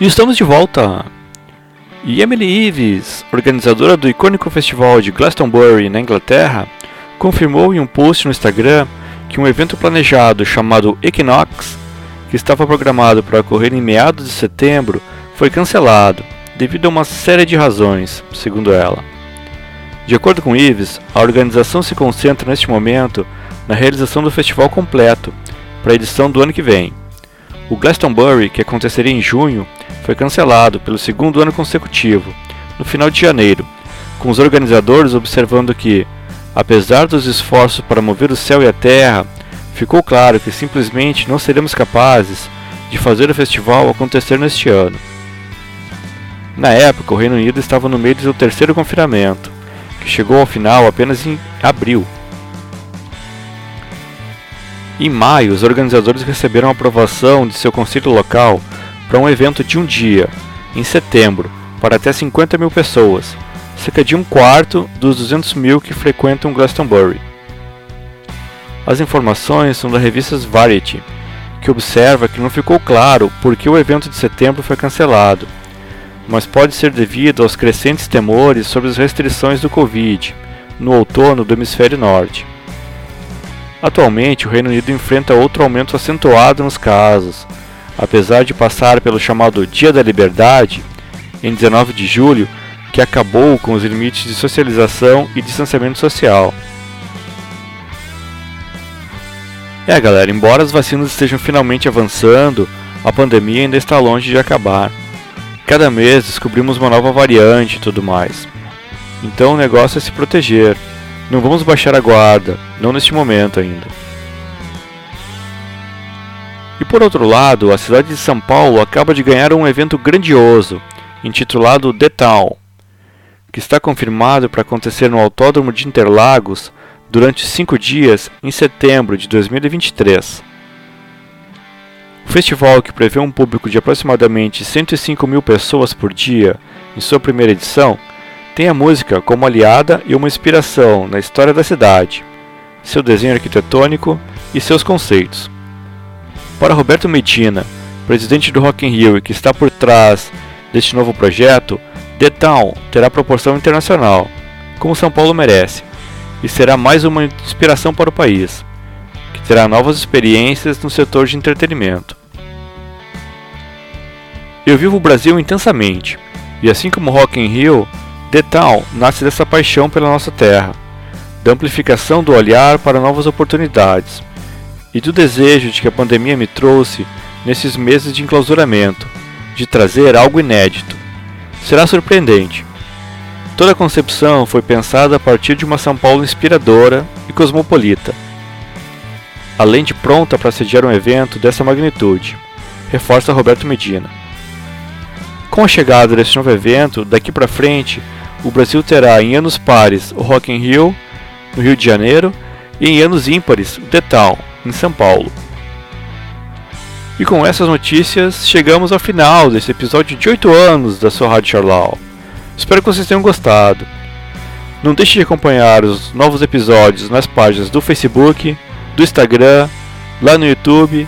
E estamos de volta! E Emily Ives, organizadora do icônico festival de Glastonbury na Inglaterra, confirmou em um post no Instagram que um evento planejado chamado Equinox, que estava programado para ocorrer em meados de setembro, foi cancelado devido a uma série de razões, segundo ela. De acordo com Ives, a organização se concentra neste momento na realização do festival completo para a edição do ano que vem. O Glastonbury, que aconteceria em junho, foi cancelado pelo segundo ano consecutivo, no final de janeiro, com os organizadores observando que, apesar dos esforços para mover o céu e a terra, ficou claro que simplesmente não seremos capazes de fazer o festival acontecer neste ano. Na época, o Reino Unido estava no meio do seu terceiro confinamento, que chegou ao final apenas em abril. Em maio, os organizadores receberam a aprovação de seu conselho local para um evento de um dia, em setembro, para até 50 mil pessoas, cerca de um quarto dos 200 mil que frequentam Glastonbury. As informações são da revista Variety, que observa que não ficou claro por que o evento de setembro foi cancelado, mas pode ser devido aos crescentes temores sobre as restrições do Covid no outono do hemisfério norte. Atualmente, o Reino Unido enfrenta outro aumento acentuado nos casos, apesar de passar pelo chamado Dia da Liberdade, em 19 de julho, que acabou com os limites de socialização e distanciamento social. É, galera, embora as vacinas estejam finalmente avançando, a pandemia ainda está longe de acabar. Cada mês descobrimos uma nova variante e tudo mais. Então o negócio é se proteger. Não vamos baixar a guarda, não neste momento ainda. E por outro lado, a cidade de São Paulo acaba de ganhar um evento grandioso, intitulado The Town, que está confirmado para acontecer no Autódromo de Interlagos durante cinco dias em setembro de 2023. O festival, que prevê um público de aproximadamente 105 mil pessoas por dia em sua primeira edição, tem a música como aliada e uma inspiração na história da cidade, seu desenho arquitetônico e seus conceitos. Para Roberto Medina, presidente do Rock in Rio e que está por trás deste novo projeto, The Town terá proporção internacional, como São Paulo merece, e será mais uma inspiração para o país, que terá novas experiências no setor de entretenimento. Eu vivo o Brasil intensamente, e assim como Rock in Rio, The Town nasce dessa paixão pela nossa terra, da amplificação do olhar para novas oportunidades e do desejo de que a pandemia me trouxe nesses meses de enclausuramento, de trazer algo inédito. Será surpreendente. Toda a concepção foi pensada a partir de uma São Paulo inspiradora e cosmopolita, além de pronta para sediar um evento dessa magnitude, reforça Roberto Medina. Com a chegada deste novo evento, daqui para frente, o Brasil terá em anos pares o Rock in Rio, no Rio de Janeiro, e em anos ímpares o The Town, em São Paulo. E com essas notícias, chegamos ao final desse episódio de 8 anos da sua Rádio Charlau. Espero que vocês tenham gostado. Não deixe de acompanhar os novos episódios nas páginas do Facebook, do Instagram, lá no YouTube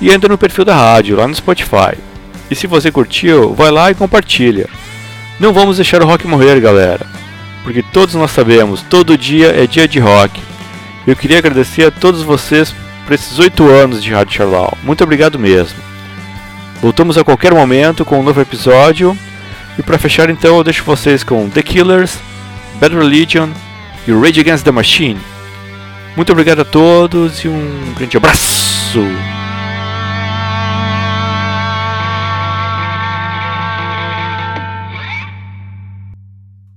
e ainda no perfil da rádio, lá no Spotify. E se você curtiu, vai lá e compartilha. Não vamos deixar o rock morrer, galera. Porque todos nós sabemos, todo dia é dia de rock. Eu queria agradecer a todos vocês por esses oito anos de Rádio Charlau. Muito obrigado mesmo. Voltamos a qualquer momento com um novo episódio. E para fechar então eu deixo vocês com The Killers, Bad Religion e Rage Against the Machine. Muito obrigado a todos e um grande abraço!